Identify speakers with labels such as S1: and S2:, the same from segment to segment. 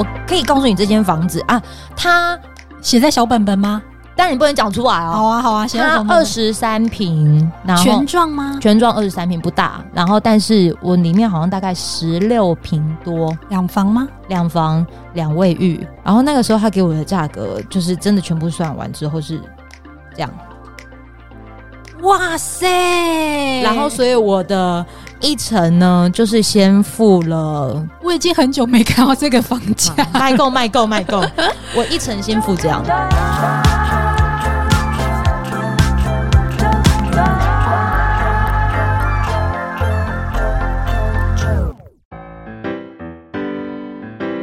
S1: 我可以告诉你这间房子啊，它
S2: 写在小本本吗？
S1: 但你不能讲出来哦。
S2: 好啊，好啊，
S1: 它二十三平，然后
S2: 全幢吗？
S1: 全幢二十三平不大，然后但是我里面好像大概十六平多，
S2: 两房吗？
S1: 两房两卫浴，然后那个时候他给我的价格就是真的全部算完之后是这样。
S2: 哇塞！
S1: 然后所以我的一层呢，就是先付了。
S2: 我已经很久没看到这个房价，
S1: 卖够卖够卖够，我一层先付这样。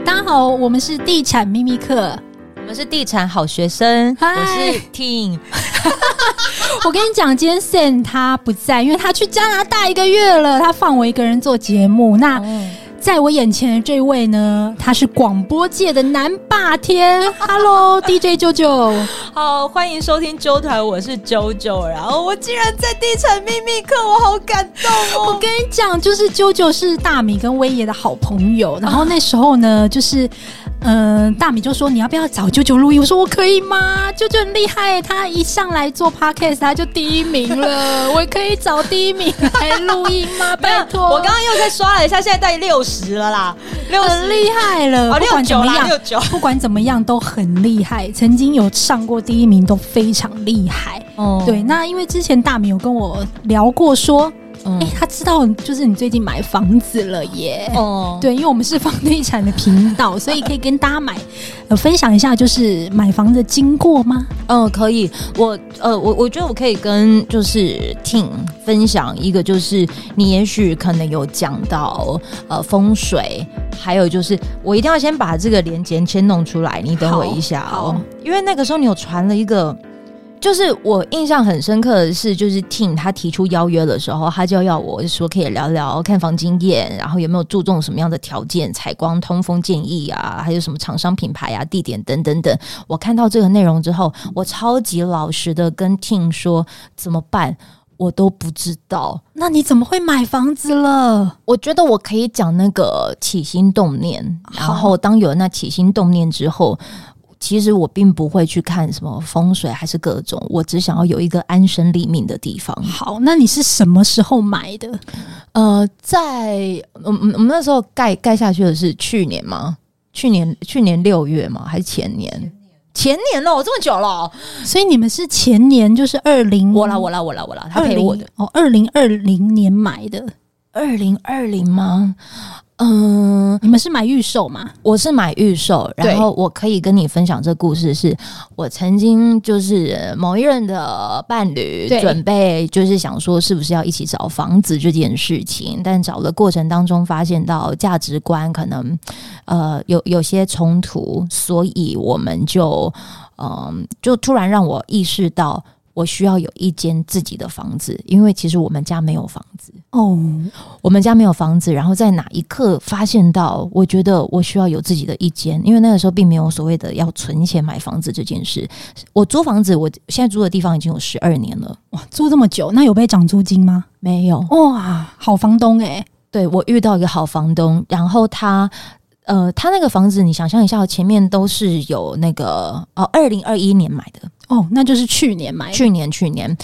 S2: 大家好，我们是地产秘密课，
S1: 我们是地产好学生
S2: ，Hi
S1: 我是 Ting。
S2: 我跟你讲，今天 Sam 他不在，因为他去加拿大一个月了，他放我一个人做节目。那。Oh. 在我眼前的这位呢，他是广播界的南霸天。Hello，DJ 啾啾，
S1: 好，欢迎收听啾团，我是啾啾。然后我竟然在地产秘密课，我好感动哦！
S2: 我跟你讲，就是啾啾是大米跟威爷的好朋友。然后那时候呢，就是嗯、呃，大米就说你要不要找舅舅录音？我说我可以吗？舅舅很厉害，他一上来做 Podcast 他就第一名了。我可以找第一名来录音吗？拜托，
S1: 我刚刚又在刷了一下，现在带六十。十了啦，六十
S2: 很厉害了。
S1: 哦、
S2: 不管怎么样，
S1: 六九，
S2: 不管怎么样都很厉害。曾经有上过第一名，都非常厉害。哦，对，那因为之前大米有跟我聊过说。哎、欸，他知道就是你最近买房子了耶。哦，对，因为我们是房地产的频道，所以可以跟大家买呃分享一下，就是买房的经过吗？
S1: 嗯，可以。我呃，我我觉得我可以跟就是 Ting 分享一个，就是你也许可能有讲到呃风水，还有就是我一定要先把这个连接先弄出来，你等我一下哦，因为那个时候你有传了一个。就是我印象很深刻的是，就是 Ting 他提出邀约的时候，他就要我说可以聊聊看房经验，然后有没有注重什么样的条件，采光、通风建议啊，还有什么厂商品牌啊、地点等等等。我看到这个内容之后，我超级老实的跟 Ting 说怎么办，我都不知道。
S2: 那你怎么会买房子了？
S1: 我觉得我可以讲那个起心动念，然后当有了那起心动念之后。其实我并不会去看什么风水还是各种，我只想要有一个安身立命的地方。
S2: 好，那你是什么时候买的？
S1: 呃，在我们我们那时候盖盖下去的是去年吗？去年去年六月吗？还是前年？前年，前年了，这么久了，
S2: 所以你们是前年就是二零
S1: 我啦我啦我啦我啦，他陪我的
S2: 哦，二零二零年买的，
S1: 二零二零吗？嗯，
S2: 你们是买预售吗？
S1: 我是买预售，然后我可以跟你分享这故事是，是我曾经就是某一任的伴侣，准备就是想说是不是要一起找房子这件事情，但找的过程当中发现到价值观可能呃有有些冲突，所以我们就嗯、呃、就突然让我意识到。我需要有一间自己的房子，因为其实我们家没有房子哦，我们家没有房子。然后在哪一刻发现到，我觉得我需要有自己的一间，因为那个时候并没有所谓的要存钱买房子这件事。我租房子，我现在租的地方已经有十二年了，
S2: 哇，租这么久，那有被涨租金吗？
S1: 没有，
S2: 哇，好房东诶。
S1: 对，我遇到一个好房东，然后他。呃，他那个房子，你想象一下，前面都是有那个哦，二零二一年买的。
S2: 哦，那就是去年买的，
S1: 去年去年，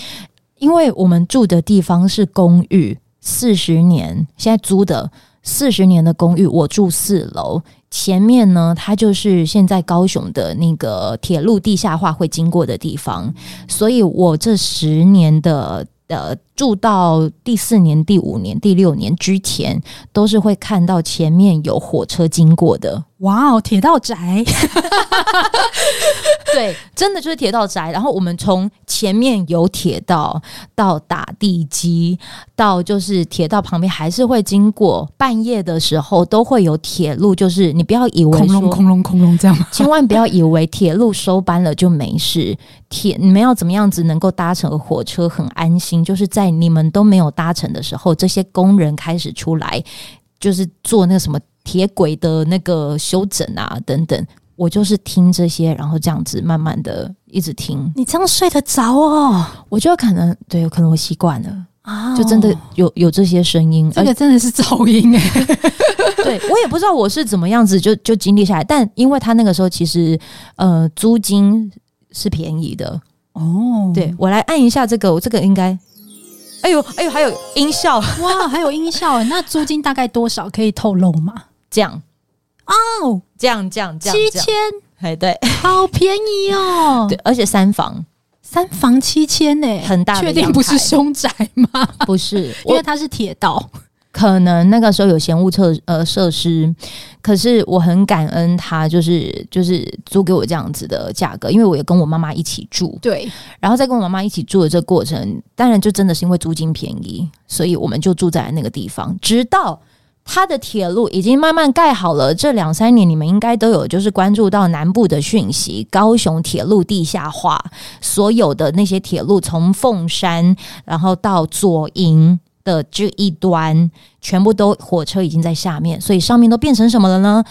S1: 因为我们住的地方是公寓，四十年，现在租的四十年的公寓，我住四楼，前面呢，它就是现在高雄的那个铁路地下化会经过的地方，所以我这十年的。呃，住到第四年、第五年、第六年之前，都是会看到前面有火车经过的。
S2: 哇哦，铁道宅，
S1: 对，真的就是铁道宅。然后我们从前面有铁道到打地基，到就是铁道旁边还是会经过，半夜的时候都会有铁路。就是你不要以为
S2: 空隆空隆空隆这样，
S1: 千万不要以为铁路收班了就没事。铁你们要怎么样子能够搭乘火车很安心？就是在你们都没有搭乘的时候，这些工人开始出来，就是做那个什么。铁轨的那个修整啊，等等，我就是听这些，然后这样子慢慢的一直听。
S2: 你这样睡得着哦？
S1: 我觉得可能对，可能我习惯了啊，就真的有有这些声音，
S2: 这个真的是噪音哎。
S1: 对，我也不知道我是怎么样子就就经历下来，但因为他那个时候其实呃租金是便宜的哦。对，我来按一下这个，我这个应该，哎呦哎呦，还有音效。
S2: 哇，还有音效哎，那租金大概多少可以透露吗？
S1: 这样。哦，这样这样这样
S2: 七千，
S1: 哎对，
S2: 好便宜哦，
S1: 对，而且三房。
S2: 三房七千呢，
S1: 很大的，
S2: 确定不是凶宅吗？
S1: 不是，
S2: 因为它是铁道，
S1: 可能那个时候有嫌物设呃设施，可是我很感恩他，就是就是租给我这样子的价格，因为我也跟我妈妈一起住，
S2: 对，
S1: 然后在跟我妈妈一起住的这个过程，当然就真的是因为租金便宜，所以我们就住在那个地方，直到。它的铁路已经慢慢盖好了，这两三年你们应该都有就是关注到南部的讯息，高雄铁路地下化，所有的那些铁路从凤山然后到左营的这一端，全部都火车已经在下面，所以上面都变成什么了呢？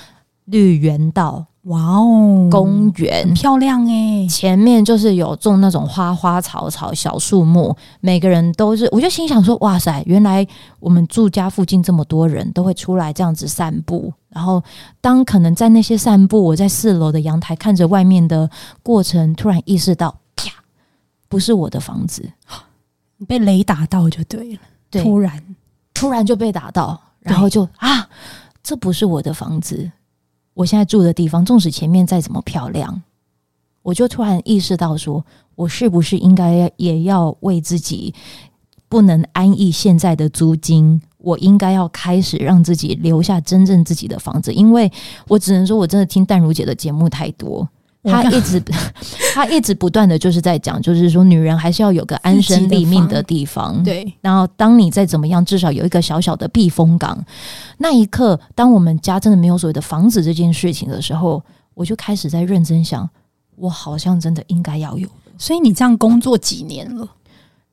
S1: 绿园道。
S2: 哇哦，
S1: 公
S2: 园漂亮诶，
S1: 前面就是有种那种花花草草、小树木，每个人都是，我就心想说，哇塞，原来我们住家附近这么多人都会出来这样子散步。然后，当可能在那些散步，我在四楼的阳台看着外面的过程，突然意识到，啪，不是我的房子，
S2: 你被雷打到就对了，
S1: 对，突然，突然就被打到，然后就啊，这不是我的房子。我现在住的地方，纵使前面再怎么漂亮，我就突然意识到说，说我是不是应该也要为自己不能安逸现在的租金，我应该要开始让自己留下真正自己的房子，因为我只能说，我真的听淡如姐的节目太多。他一直，他一直不断的就是在讲，就是说女人还是要有个安身立命的地方。
S2: 对，
S1: 然后当你再怎么样，至少有一个小小的避风港。那一刻，当我们家真的没有所谓的房子这件事情的时候，我就开始在认真想，我好像真的应该要有。
S2: 所以你这样工作几年了？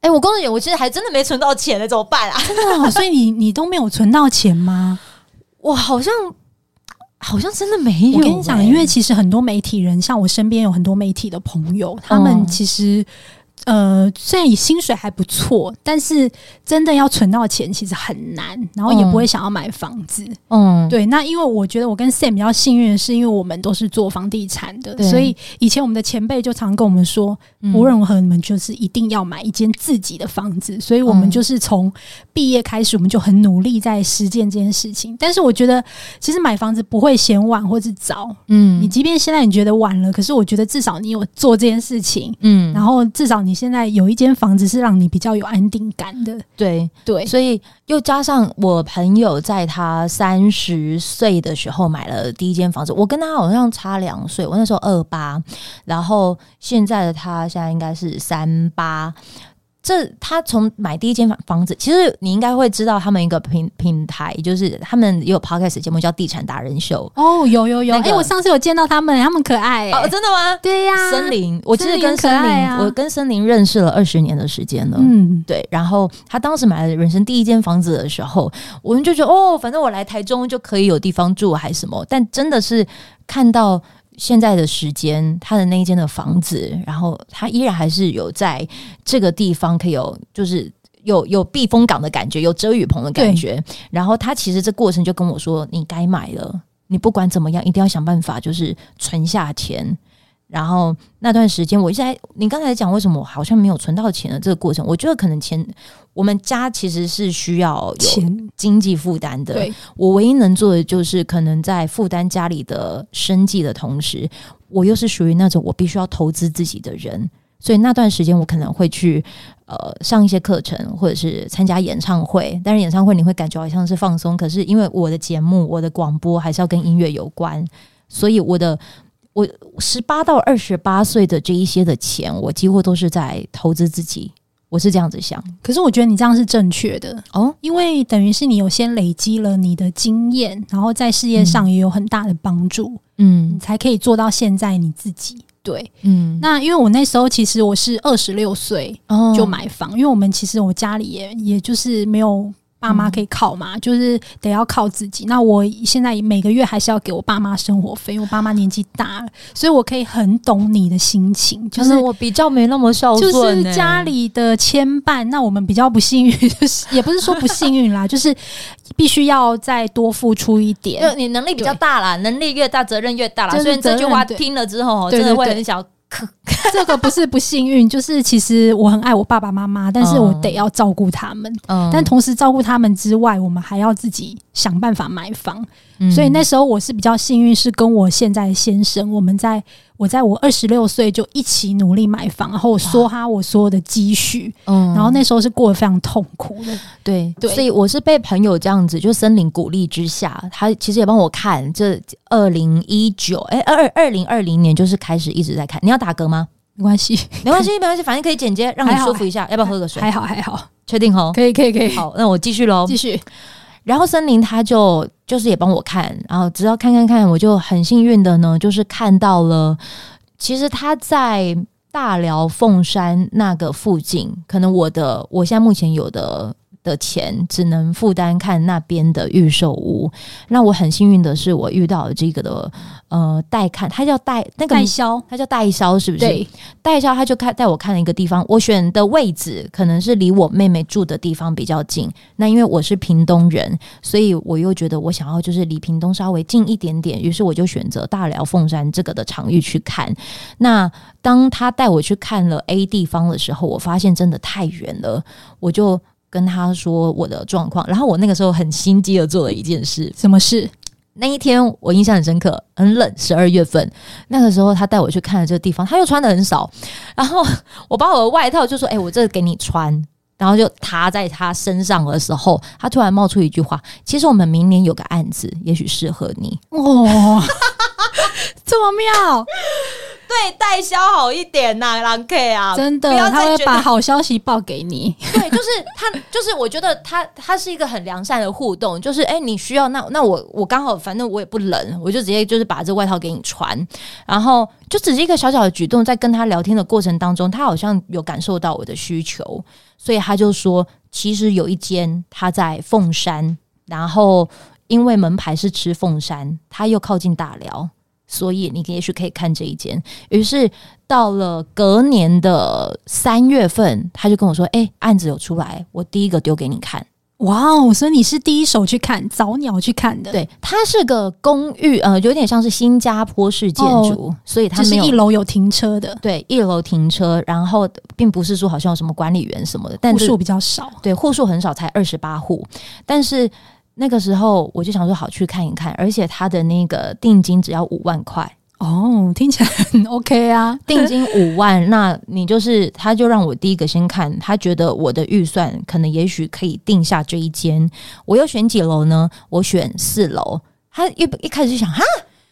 S1: 哎、欸，我工作年，我其实还真的没存到钱呢，怎么办啊？
S2: 真的、哦，所以你你都没有存到钱吗？
S1: 我好像。好像真的没有、欸。
S2: 我跟你讲，因为其实很多媒体人，像我身边有很多媒体的朋友，他们其实。呃，虽然你薪水还不错，但是真的要存到钱其实很难，然后也不会想要买房子。嗯，对。那因为我觉得我跟 Sam 比较幸运的是，因为我们都是做房地产的，所以以前我们的前辈就常跟我们说，无论如何你们就是一定要买一间自己的房子。所以我们就是从毕业开始，我们就很努力在实践这件事情。但是我觉得，其实买房子不会嫌晚或是早。嗯，你即便现在你觉得晚了，可是我觉得至少你有做这件事情。嗯，然后至少你。你现在有一间房子是让你比较有安定感的，
S1: 对对，所以又加上我朋友在他三十岁的时候买了第一间房子，我跟他好像差两岁，我那时候二八，然后现在的他现在应该是三八。这他从买第一间房房子，其实你应该会知道他们一个平平台，就是他们也有 podcast 节目叫《地产达人秀》。
S2: 哦，有有有，哎、那个欸，我上次有见到他们，他们可爱、欸。哦，
S1: 真的吗？
S2: 对呀、啊，
S1: 森林，我其实跟森林，啊、我跟森林认识了二十年的时间了。嗯，对。然后他当时买了人生第一间房子的时候，我们就觉得哦，反正我来台中就可以有地方住，还什么。但真的是看到。现在的时间，他的那一间的房子，然后他依然还是有在这个地方可以有，就是有有避风港的感觉，有遮雨棚的感觉。然后他其实这过程就跟我说：“你该买了，你不管怎么样，一定要想办法，就是存下钱。”然后那段时间，我一直在你刚才讲为什么我好像没有存到钱的这个过程，我觉得可能钱我们家其实是需要钱经济负担的。对，我唯一能做的就是可能在负担家里的生计的同时，我又是属于那种我必须要投资自己的人，所以那段时间我可能会去呃上一些课程，或者是参加演唱会。但是演唱会你会感觉好像是放松，可是因为我的节目、我的广播还是要跟音乐有关，所以我的。我十八到二十八岁的这一些的钱，我几乎都是在投资自己。我是这样子想，
S2: 可是我觉得你这样是正确的哦，因为等于是你有先累积了你的经验，然后在事业上也有很大的帮助，嗯，你才可以做到现在你自己。对，嗯，那因为我那时候其实我是二十六岁就买房，哦，因为我们其实我家里也也就是没有。爸妈可以靠嘛，嗯、就是得要靠自己。那我现在每个月还是要给我爸妈生活费，因为我爸妈年纪大了，所以我可以很懂你的心情。就是
S1: 我比较没那么孝顺，
S2: 就是家里的牵绊。那我们比较不幸运，就是也不是说不幸运啦，就是必须要再多付出一点。
S1: 就你能力比较大啦，能力越大，责任越大啦。所以这句话听了之后，真的会很想。
S2: 这个不是不幸运，就是其实我很爱我爸爸妈妈，但是我得要照顾他们。嗯，但同时照顾他们之外，我们还要自己想办法买房。嗯，所以那时候我是比较幸运，是跟我现在的先生，我们在。我在我二十六岁就一起努力买房，然后我梭哈我所有的积蓄，嗯，然后那时候是过得非常痛苦的，
S1: 对对，所以我是被朋友这样子就森林鼓励之下，他其实也帮我看这二零一九哎二二零二零年就是开始一直在看，你要打嗝吗？
S2: 没关系，
S1: 没关系，没关系，反正可以剪接，让你舒服一下，要不要喝个水？
S2: 还好还好，
S1: 确定齁？
S2: 可以可以可以，
S1: 好，那我继续喽，
S2: 继续。
S1: 然后森林他就就是也帮我看，然后只要看看看，我就很幸运的呢，就是看到了。其实他在大寮凤山那个附近，可能我的我现在目前有的的钱只能负担看那边的预售屋。那我很幸运的是，我遇到了这个的。呃，代看，他叫代那个
S2: 代销，
S1: 他叫代销，是不是？
S2: 对，
S1: 代销他就看带我看了一个地方，我选的位置可能是离我妹妹住的地方比较近。那因为我是屏东人，所以我又觉得我想要就是离屏东稍微近一点点，于是我就选择大寮凤山这个的场域去看。那当他带我去看了 A 地方的时候，我发现真的太远了，我就跟他说我的状况。然后我那个时候很心机的做了一件事，
S2: 什么事？
S1: 那一天我印象很深刻，很冷，十二月份那个时候，他带我去看了这个地方，他又穿的很少，然后我把我的外套就说：“哎、欸，我这个给你穿。”然后就踏在他身上的时候，他突然冒出一句话：“其实我们明年有个案子，也许适合你。”哦，
S2: 这么妙。
S1: 对，代销好一点呐、啊，郎 K 啊，
S2: 真的，他会把好消息报给你。
S1: 对，就是他，就是我觉得他他是一个很良善的互动，就是哎，你需要那那我我刚好，反正我也不冷，我就直接就是把这外套给你穿，然后就只是一个小小的举动，在跟他聊天的过程当中，他好像有感受到我的需求，所以他就说，其实有一间他在凤山，然后因为门牌是吃凤山，他又靠近大寮。所以你也许可以看这一间。于是到了隔年的三月份，他就跟我说：“哎、欸，案子有出来，我第一个丢给你看。”
S2: 哇哦！所以你是第一手去看，早鸟去看的。
S1: 对，它是个公寓，呃，有点像是新加坡式建筑，哦、所以它
S2: 是一楼有停车的。
S1: 对，一楼停车，然后并不是说好像有什么管理员什么的，但
S2: 户数比较少。
S1: 对，户数很少，才二十八户，但是。那个时候我就想说好去看一看，而且他的那个定金只要五万块
S2: 哦，听起来很 OK 啊，
S1: 定金五万，那你就是他就让我第一个先看，他觉得我的预算可能也许可以定下这一间，我要选几楼呢？我选四楼，他一一开始就想哈，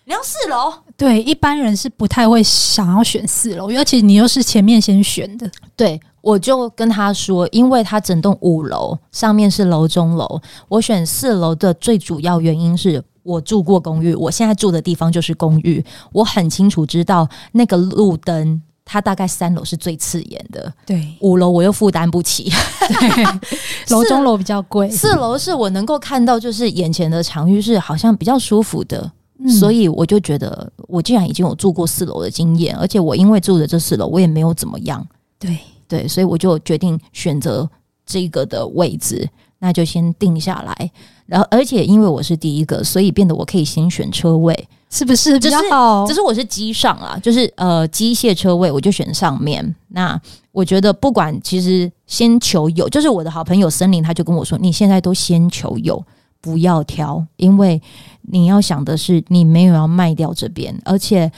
S1: 你要四楼？
S2: 对，一般人是不太会想要选四楼，尤其你又是前面先选的，
S1: 对。我就跟他说，因为他整栋五楼上面是楼中楼，我选四楼的最主要原因是我住过公寓，我现在住的地方就是公寓，我很清楚知道那个路灯，它大概三楼是最刺眼的，
S2: 对，
S1: 五楼我又负担不起，
S2: 对，楼中楼比较贵，
S1: 四楼是我能够看到就是眼前的场域是好像比较舒服的，嗯，所以我就觉得我既然已经有住过四楼的经验，而且我因为住的这四楼我也没有怎么样，
S2: 对。
S1: 对，所以我就决定选择这个的位置，那就先定下来。然后，而且因为我是第一个，所以变得我可以先选车位，
S2: 是不是比较好？
S1: 只是我是机上啊，就是呃机械车位，我就选上面。那我觉得不管，其实先求有，就是我的好朋友森林，他就跟我说：“你现在都先求有，不要挑，因为你要想的是你没有要卖掉这边，而且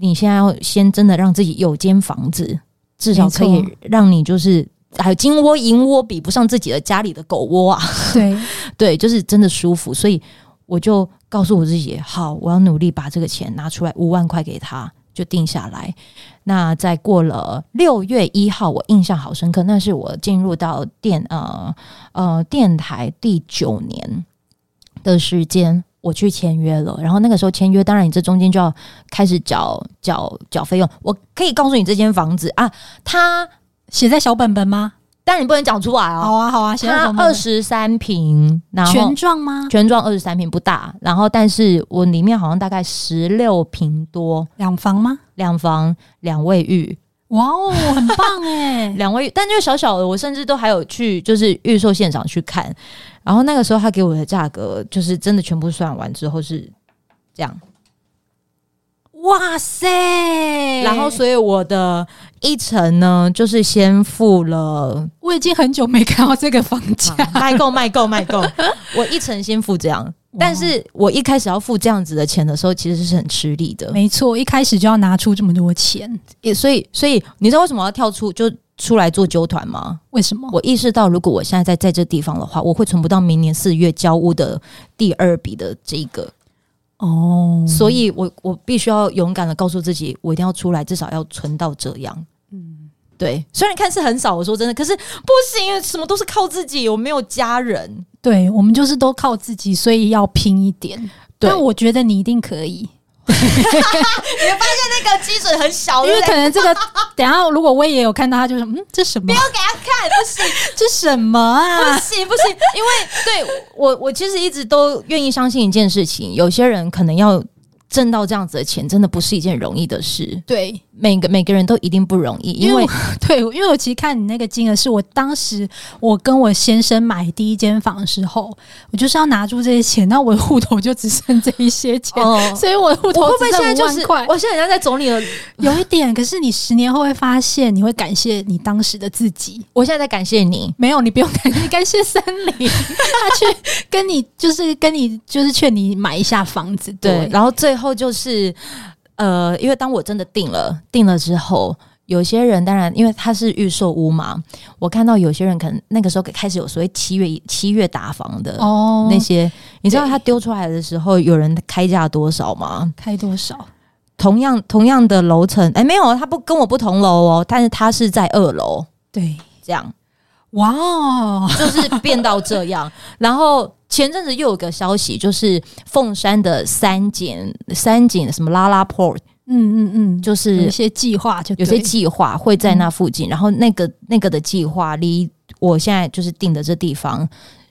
S1: 你现在要先真的让自己有间房子。”至少可以让你就是还有金窝银窝比不上自己的家里的狗窝啊！
S2: 对
S1: 对，就是真的舒服，所以我就告诉我自己，好，我要努力把这个钱拿出来，五万块给他，就定下来。那在过了六月一号，我印象好深刻，那是我进入到电呃呃电台第九年的时间。我去签约了，然后那个时候签约，当然你这中间就要开始缴缴缴费用。我可以告诉你，这间房子啊，它
S2: 写在小本本吗？
S1: 但你不能讲出来哦。
S2: 好啊，好啊，
S1: 它二十三平，然后
S2: 全幢吗？
S1: 全幢二十三平不大，然后但是我里面好像大概十六平多，
S2: 两房吗？
S1: 两房两卫浴。
S2: 哇哦，很棒哎！
S1: 两卫浴，但就小小的，我甚至都还有去就是预售现场去看，然后那个时候他给我的价格就是真的全部算完之后是这样。
S2: 哇塞！
S1: 然后，所以我的一层呢，就是先付了。
S2: 我已经很久没看到这个房价，
S1: 卖够卖够卖够。我一层先付这样，但是我一开始要付这样子的钱的时候，其实是很吃力的。
S2: 没错，一开始就要拿出这么多钱，
S1: 也所以所以你知道为什么要跳出就出来做纠团吗？
S2: 为什么？
S1: 我意识到，如果我现在在在这地方的话，我会存不到明年四月交屋的第二笔的这个。哦，所以我我必须要勇敢的告诉自己，我一定要出来，至少要存到这样。嗯，对，虽然看似很少，我说真的，可是不行，什么都是靠自己，我没有家人，
S2: 对，我们就是都靠自己，所以要拼一点。对，但我觉得你一定可以。你
S1: 会发现那个基准很小，
S2: 因为可能这个 等下如果威也有看到，他就说嗯，这什么？
S1: 不要给他看，不行，
S2: 这什么啊？
S1: 不行不行，因为对我我其实一直都愿意相信一件事情，有些人可能要挣到这样子的钱，真的不是一件容易的事。
S2: 对。
S1: 每个每个人都一定不容易，因为，
S2: 对，因为我其实看你那个金额，是我当时我跟我先生买第一间房的时候，我就是要拿住这些钱，那我的户头就只剩这一些钱，哦、所以我的户头会不会现在就是
S1: 我现在好像在总理了，
S2: 有一点，可是你十年后会发现，你会感谢你当时的自己。
S1: 我现在在感谢你，
S2: 没有，你不用感谢，你感谢森林，他去跟你就是跟你就是劝你买一下房子，对，
S1: 对，然后最后就是。呃，因为当我真的定了定了之后，有些人当然因为他是预售屋嘛，我看到有些人可能那个时候开始有所谓七月七月打房的哦，那些你知道他丢出来的时候，有人开价多少吗？
S2: 开多少？
S1: 同样同样的楼层，哎，没有，他不跟我不同楼哦，但是他是在二楼，
S2: 对，
S1: 这样，
S2: 哇哦，
S1: 就是变到这样，然后。前阵子又有个消息，就是凤山的三井三井什么拉拉 port，
S2: 嗯嗯嗯，
S1: 就是
S2: 有些计划，就
S1: 有些计划会在那附近。嗯、然后那个那个的计划离我现在就是定的这地方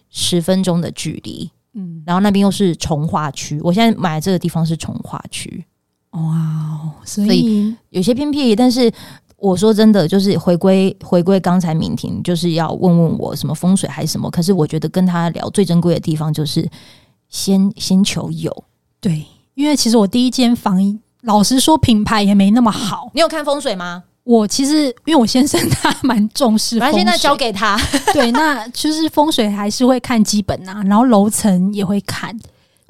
S1: 十分钟的距离，嗯，然后那边又是从化区，我现在买的这个地方是从化区，
S2: 哇，所以，
S1: 所以有些偏僻，但是。我说真的，就是回归回归刚才敏婷，就是要问问我什么风水还是什么。可是我觉得跟他聊最珍贵的地方，就是先先求有。
S2: 对，因为其实我第一间房，老实说品牌也没那么好。
S1: 你有看风水吗？
S2: 我其实因为我先生 他蛮重视反正，
S1: 现在交给他。
S2: 对，那就是风水还是会看基本啊，然后楼层也会看。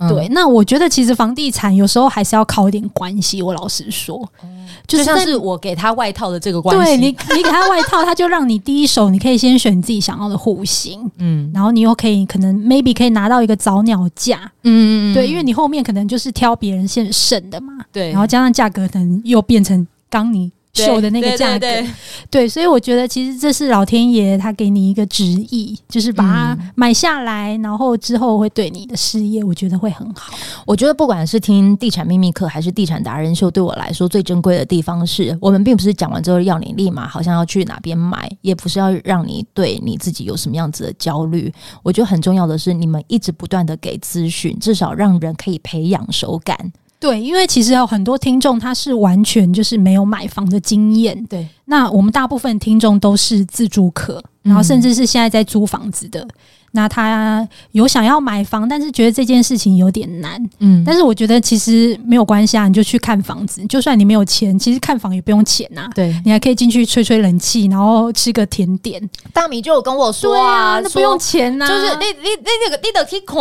S2: 对，那我觉得其实房地产有时候还是要靠一点关系。我老实说，
S1: 嗯、就像是我给他外套的这个关系。
S2: 对你，你给他外套，他就让你第一手，你可以先选自己想要的户型，嗯，然后你又可以可能 maybe 可以拿到一个早鸟价，嗯，对，因为你后面可能就是挑别人先剩的嘛，对，然后加上价格可能又变成刚你。秀的那个价格，对，对，对，对，所以我觉得其实这是老天爷他给你一个旨意，就是把它买下来，然后之后会对你的事业，我觉得会很好。
S1: 我觉得不管是听地产秘密课还是地产达人秀，对我来说最珍贵的地方是我们并不是讲完之后要你立马好像要去哪边买，也不是要让你对你自己有什么样子的焦虑。我觉得很重要的是，你们一直不断的给资讯，至少让人可以培养手感。
S2: 对，因为其实有很多听众他是完全就是没有买房的经验。
S1: 对，
S2: 那我们大部分听众都是自住客，然后甚至是现在在租房子的。嗯、那他有想要买房，但是觉得这件事情有点难。嗯，但是我觉得其实没有关系啊，你就去看房子。就算你没有钱，其实看房也不用钱呐、啊。
S1: 对，
S2: 你还可以进去吹吹冷气，然后吃个甜点。
S1: 大米就有跟我说啊，
S2: 那不用钱呐、啊，
S1: 就是你你你那个你得去看。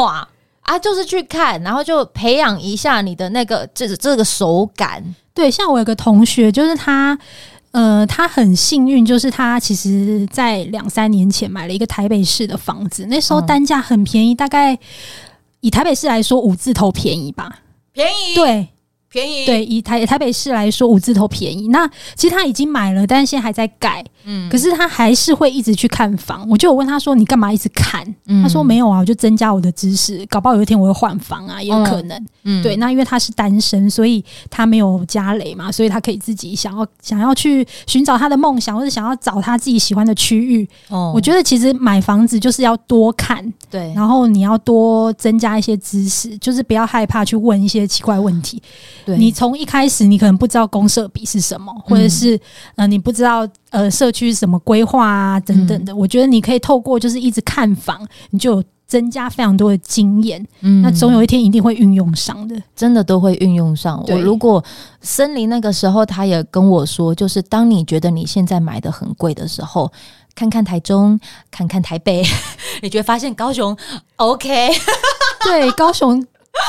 S1: 啊，就是去看，然后就培养一下你的那个这这个手感。
S2: 对，像我有个同学，就是他，呃，他很幸运，就是他其实在两三年前买了一个台北市的房子，那时候单价很便宜，嗯、大概以台北市来说五字头便宜吧，
S1: 便宜。
S2: 对，
S1: 便宜。
S2: 对，以台台北市来说，五字头便宜。那其实他已经买了，但是现在还在盖。嗯，可是他还是会一直去看房。我就有问他说：“你干嘛一直看？”嗯、他说：“没有啊，我就增加我的知识，搞不好有一天我会换房啊，也有可能。嗯”对，那因为他是单身，所以他没有家累嘛，所以他可以自己想要想要去寻找他的梦想，或者想要找他自己喜欢的区域。哦，我觉得其实买房子就是要多看，
S1: 对，
S2: 然后你要多增加一些知识，就是不要害怕去问一些奇怪问题。对，你从一开始你可能不知道公社比是什么，或者是、嗯、呃你不知道。呃，社区什么规划啊，等等的，嗯，我觉得你可以透过就是一直看房，你就增加非常多的经验。嗯，那总有一天一定会运用上的，
S1: 真的都会运用上。我如果森林那个时候他也跟我说，就是当你觉得你现在买的很贵的时候，看看台中，看看台北，你就会发现高雄 OK。
S2: 对，高雄。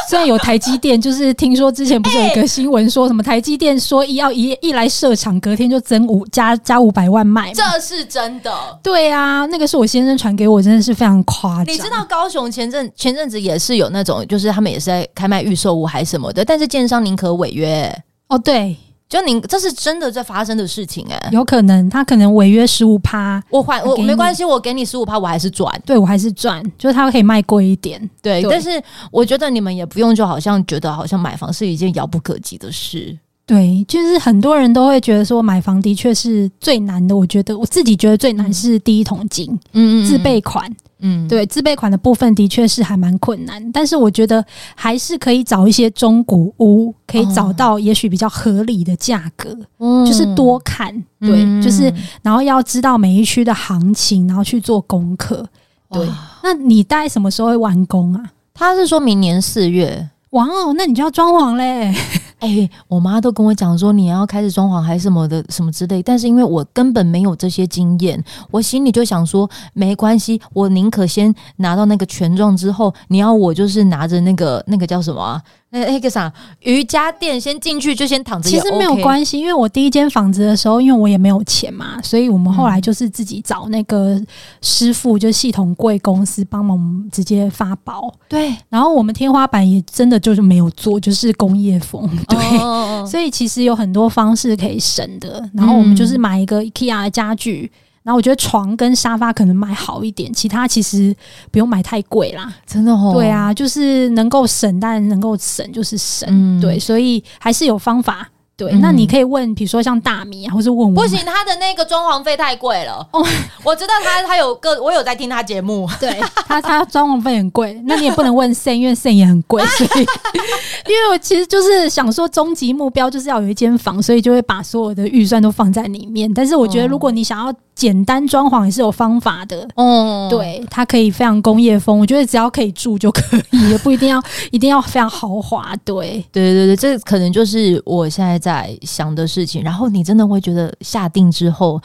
S2: 虽然有台积电，就是听说之前不是有一个新闻说什么台积电说一要一一来设厂，隔天就增五加加五百万卖，
S1: 这是真的。
S2: 对啊，那个是我先生传给我，真的是非常夸张。
S1: 你知道高雄前阵前阵子也是有那种，就是他们也是在开卖预售屋还是什么的，但是建商宁可违约。
S2: 哦，对。
S1: 就你这是真的在发生的事情哎、欸，
S2: 有可能他可能违约十五趴，
S1: 我还我没关系，我给你十五趴，我还是赚，
S2: 对我还是赚，就是他可以卖贵一点。
S1: 对，对。但是我觉得你们也不用，就好像觉得好像买房是一件遥不可及的事，
S2: 对，就是很多人都会觉得说买房的确是最难的，我觉得我自己觉得最难是第一桶金，嗯嗯，自备款。嗯，对，自备款的部分的确是还蛮困难，但是我觉得还是可以找一些中古屋，可以找到也许比较合理的价格，嗯，就是多看，对，嗯，就是然后要知道每一区的行情，然后去做功课。对，那你大概什么时候会完工啊？
S1: 他是说明年四月。
S2: 哇哦，那你就要装潢嘞！
S1: 哎、我妈都跟我讲说你要开始装潢还是什么的什么之类，但是因为我根本没有这些经验，我心里就想说没关系，我宁可先拿到那个权状之后，你要我就是拿着那个那个叫什么、那那个啥瑜伽垫先进去就先躺着，OK，
S2: 其实没有关系，因为我第一间房子的时候，因为我也没有钱嘛，所以我们后来就是自己找那个师傅，就系统柜公司帮忙直接发包。
S1: 对，
S2: 然后我们天花板也真的就是没有做，就是工业风。对，哦，所以其实有很多方式可以省的。然后我们就是买一个 IKEA 的家具。然后我觉得床跟沙发可能买好一点，其他其实不用买太贵啦。
S1: 真的哦。
S2: 对啊，就是能够省，但能够省就是省。嗯，对，所以还是有方法。对，那你可以问，比如说像大米啊，或是问我。
S1: 不行，他的那个装潢费太贵了。哦，我知道他他有个，我有在听他节目。
S2: 对他，他装潢费很贵。那你也不能问 Sen，因为 Sen 也很贵。所以，因为我其实就是想说，终极目标就是要有一间房，所以就会把所有的预算都放在里面。但是我觉得，如果你想要简单装潢，也是有方法的。哦，对，它可以非常工业风。我觉得只要可以住就可以，也不一定要 一定要非常豪华。对，
S1: 对对对，这可能就是我现在在。在想的事情，然后你真的会觉得下定之后，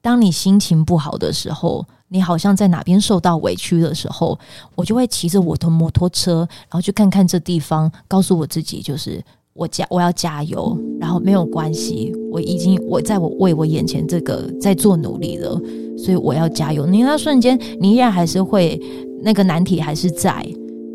S1: 当你心情不好的时候，你好像在哪边受到委屈的时候，我就会骑着我的摩托车，然后去看看这地方，告诉我自己，就是我加我要加油，然后没有关系，我已经我在我为我眼前这个在做努力了，所以我要加油。你那瞬间，你依然还是会那个难题还是在，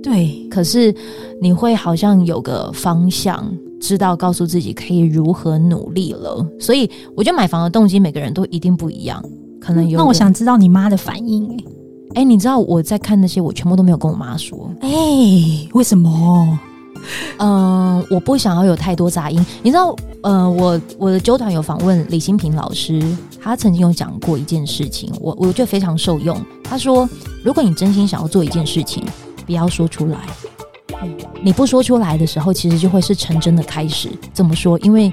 S1: 对，可是你会好像有个方向。知道告诉自己可以如何努力了，所以我觉得买房的动机每个人都一定不一样，可能有。
S2: 那我想知道你妈的反应诶、欸，诶、
S1: 欸，你知道我在看那些，我全部都没有跟我妈说，诶、
S2: 欸，为什么？
S1: 嗯、呃，我不想要有太多杂音。你知道，呃，我我的纠团有访问李新平老师，他曾经有讲过一件事情，我我觉得非常受用。他说，如果你真心想要做一件事情，不要说出来。你不说出来的时候，其实就会是成真的开始。怎么说？因为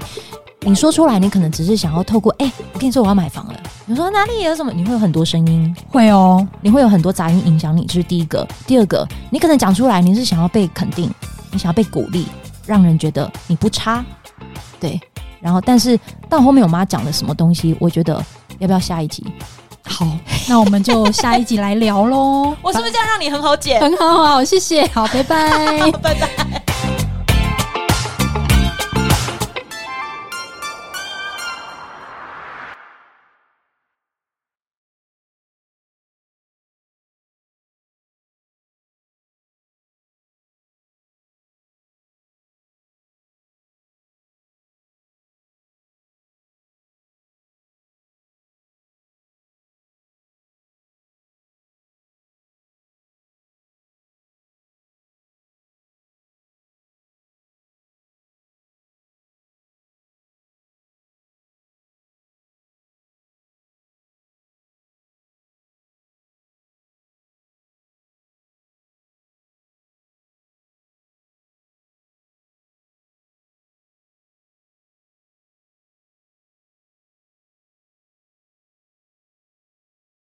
S1: 你说出来，你可能只是想要透过哎、欸，我跟你说我要买房了。你说哪里有什么？你会有很多声音，
S2: 会哦，
S1: 你会有很多杂音影响你。这是第一个。第二个，你可能讲出来，你是想要被肯定，你想要被鼓励，让人觉得你不差。对。然后，但是到后面我妈讲了什么东西，我觉得要不要下一集？
S2: 好，那我们就下一集来聊喽。
S1: 我是不是这样让你很好解？
S2: 很好，好，谢谢。好，拜拜，
S1: 拜拜。